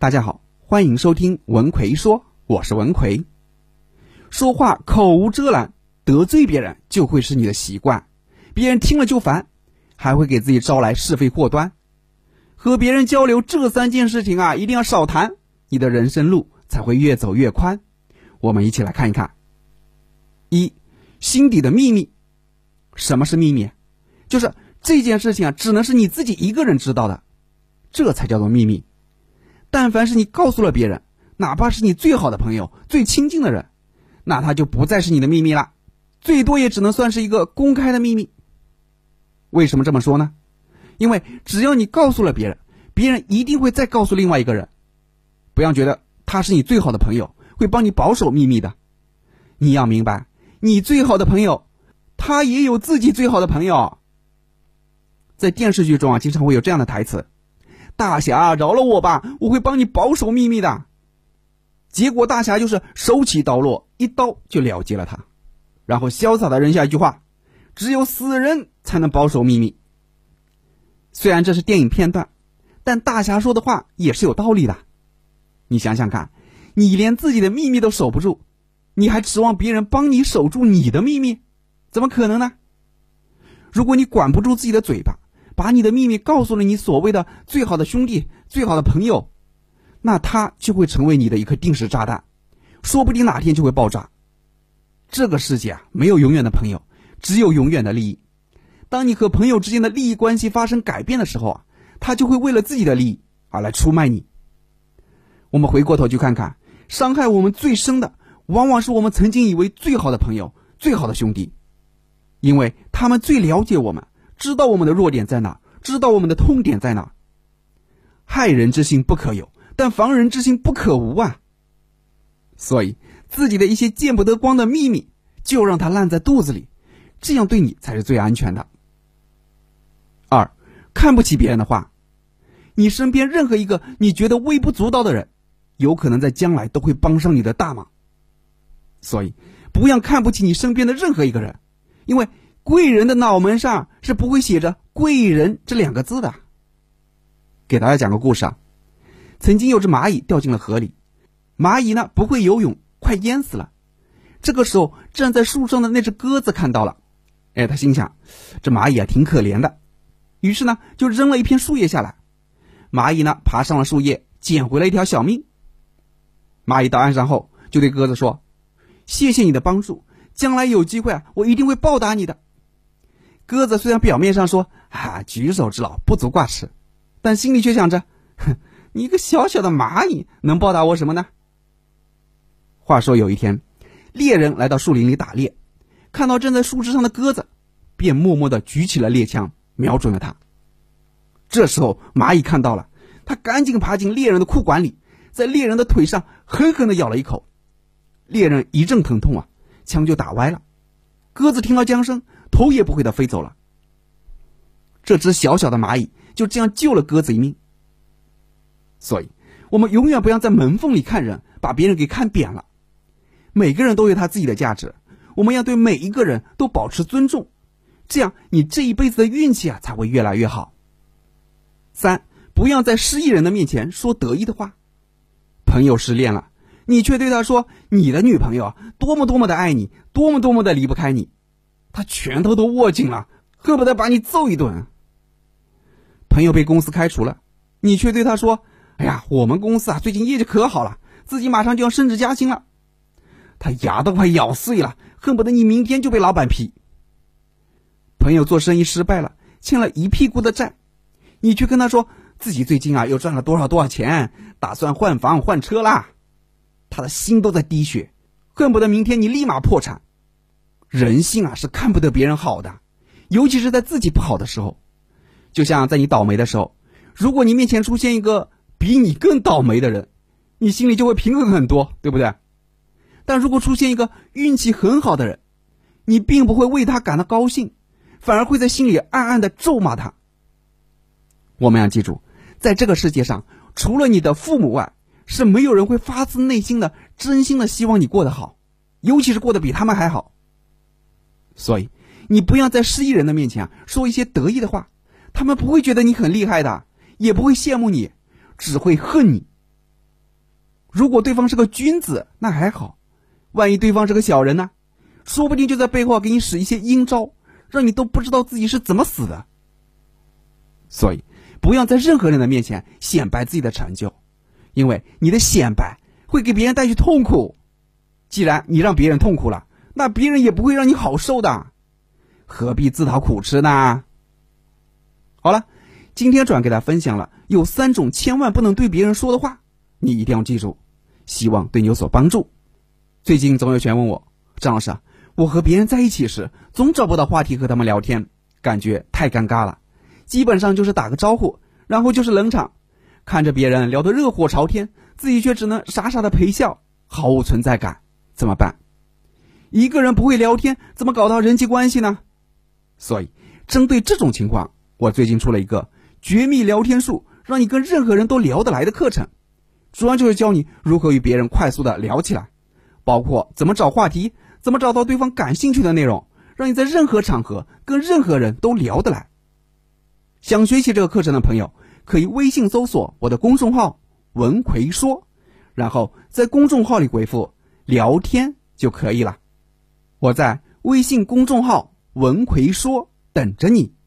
大家好，欢迎收听文奎说，我是文奎。说话口无遮拦，得罪别人就会是你的习惯，别人听了就烦，还会给自己招来是非祸端。和别人交流这三件事情啊，一定要少谈，你的人生路才会越走越宽。我们一起来看一看。一，心底的秘密。什么是秘密？就是这件事情啊，只能是你自己一个人知道的，这才叫做秘密。但凡是你告诉了别人，哪怕是你最好的朋友、最亲近的人，那他就不再是你的秘密了，最多也只能算是一个公开的秘密。为什么这么说呢？因为只要你告诉了别人，别人一定会再告诉另外一个人。不要觉得他是你最好的朋友，会帮你保守秘密的。你要明白，你最好的朋友，他也有自己最好的朋友。在电视剧中啊，经常会有这样的台词。大侠，饶了我吧！我会帮你保守秘密的。结果大侠就是手起刀落，一刀就了结了他，然后潇洒的扔下一句话：“只有死人才能保守秘密。”虽然这是电影片段，但大侠说的话也是有道理的。你想想看，你连自己的秘密都守不住，你还指望别人帮你守住你的秘密？怎么可能呢？如果你管不住自己的嘴巴，把你的秘密告诉了你所谓的最好的兄弟、最好的朋友，那他就会成为你的一颗定时炸弹，说不定哪天就会爆炸。这个世界啊，没有永远的朋友，只有永远的利益。当你和朋友之间的利益关系发生改变的时候啊，他就会为了自己的利益而来出卖你。我们回过头去看看，伤害我们最深的，往往是我们曾经以为最好的朋友、最好的兄弟，因为他们最了解我们。知道我们的弱点在哪，知道我们的痛点在哪。害人之心不可有，但防人之心不可无啊。所以，自己的一些见不得光的秘密，就让它烂在肚子里，这样对你才是最安全的。二，看不起别人的话，你身边任何一个你觉得微不足道的人，有可能在将来都会帮上你的大忙。所以，不要看不起你身边的任何一个人，因为。贵人的脑门上是不会写着“贵人”这两个字的。给大家讲个故事啊，曾经有只蚂蚁掉进了河里，蚂蚁呢不会游泳，快淹死了。这个时候，站在树上的那只鸽子看到了，哎，他心想，这蚂蚁啊挺可怜的，于是呢就扔了一片树叶下来。蚂蚁呢爬上了树叶，捡回了一条小命。蚂蚁到岸上后，就对鸽子说：“谢谢你的帮助，将来有机会啊，我一定会报答你的。”鸽子虽然表面上说啊举手之劳不足挂齿，但心里却想着，哼，你一个小小的蚂蚁能报答我什么呢？话说有一天，猎人来到树林里打猎，看到正在树枝上的鸽子，便默默的举起了猎枪，瞄准了它。这时候蚂蚁看到了，它赶紧爬进猎人的裤管里，在猎人的腿上狠狠的咬了一口，猎人一阵疼痛啊，枪就打歪了。鸽子听到枪声。头也不回的飞走了。这只小小的蚂蚁就这样救了鸽子一命。所以，我们永远不要在门缝里看人，把别人给看扁了。每个人都有他自己的价值，我们要对每一个人都保持尊重，这样你这一辈子的运气啊才会越来越好。三，不要在失意人的面前说得意的话。朋友失恋了，你却对他说你的女朋友啊多么多么的爱你，多么多么的离不开你。他拳头都握紧了，恨不得把你揍一顿。朋友被公司开除了，你却对他说：“哎呀，我们公司啊，最近业绩可好了，自己马上就要升职加薪了。”他牙都快咬碎了，恨不得你明天就被老板批。朋友做生意失败了，欠了一屁股的债，你却跟他说自己最近啊又赚了多少多少钱，打算换房换车啦。他的心都在滴血，恨不得明天你立马破产。人性啊是看不得别人好的，尤其是在自己不好的时候。就像在你倒霉的时候，如果你面前出现一个比你更倒霉的人，你心里就会平衡很多，对不对？但如果出现一个运气很好的人，你并不会为他感到高兴，反而会在心里暗暗的咒骂他。我们要记住，在这个世界上，除了你的父母外，是没有人会发自内心的、真心的希望你过得好，尤其是过得比他们还好。所以，你不要在失意人的面前啊说一些得意的话，他们不会觉得你很厉害的，也不会羡慕你，只会恨你。如果对方是个君子，那还好；万一对方是个小人呢？说不定就在背后给你使一些阴招，让你都不知道自己是怎么死的。所以，不要在任何人的面前显摆自己的成就，因为你的显摆会给别人带去痛苦。既然你让别人痛苦了，那别人也不会让你好受的，何必自讨苦吃呢？好了，今天转给大家分享了有三种千万不能对别人说的话，你一定要记住，希望对你有所帮助。最近总有学员问我，张老师啊，我和别人在一起时总找不到话题和他们聊天，感觉太尴尬了，基本上就是打个招呼，然后就是冷场，看着别人聊得热火朝天，自己却只能傻傻的陪笑，毫无存在感。怎么办？一个人不会聊天，怎么搞到人际关系呢？所以，针对这种情况，我最近出了一个绝密聊天术，让你跟任何人都聊得来的课程。主要就是教你如何与别人快速的聊起来，包括怎么找话题，怎么找到对方感兴趣的内容，让你在任何场合跟任何人都聊得来。想学习这个课程的朋友，可以微信搜索我的公众号“文奎说”，然后在公众号里回复。聊天就可以了，我在微信公众号“文奎说”等着你。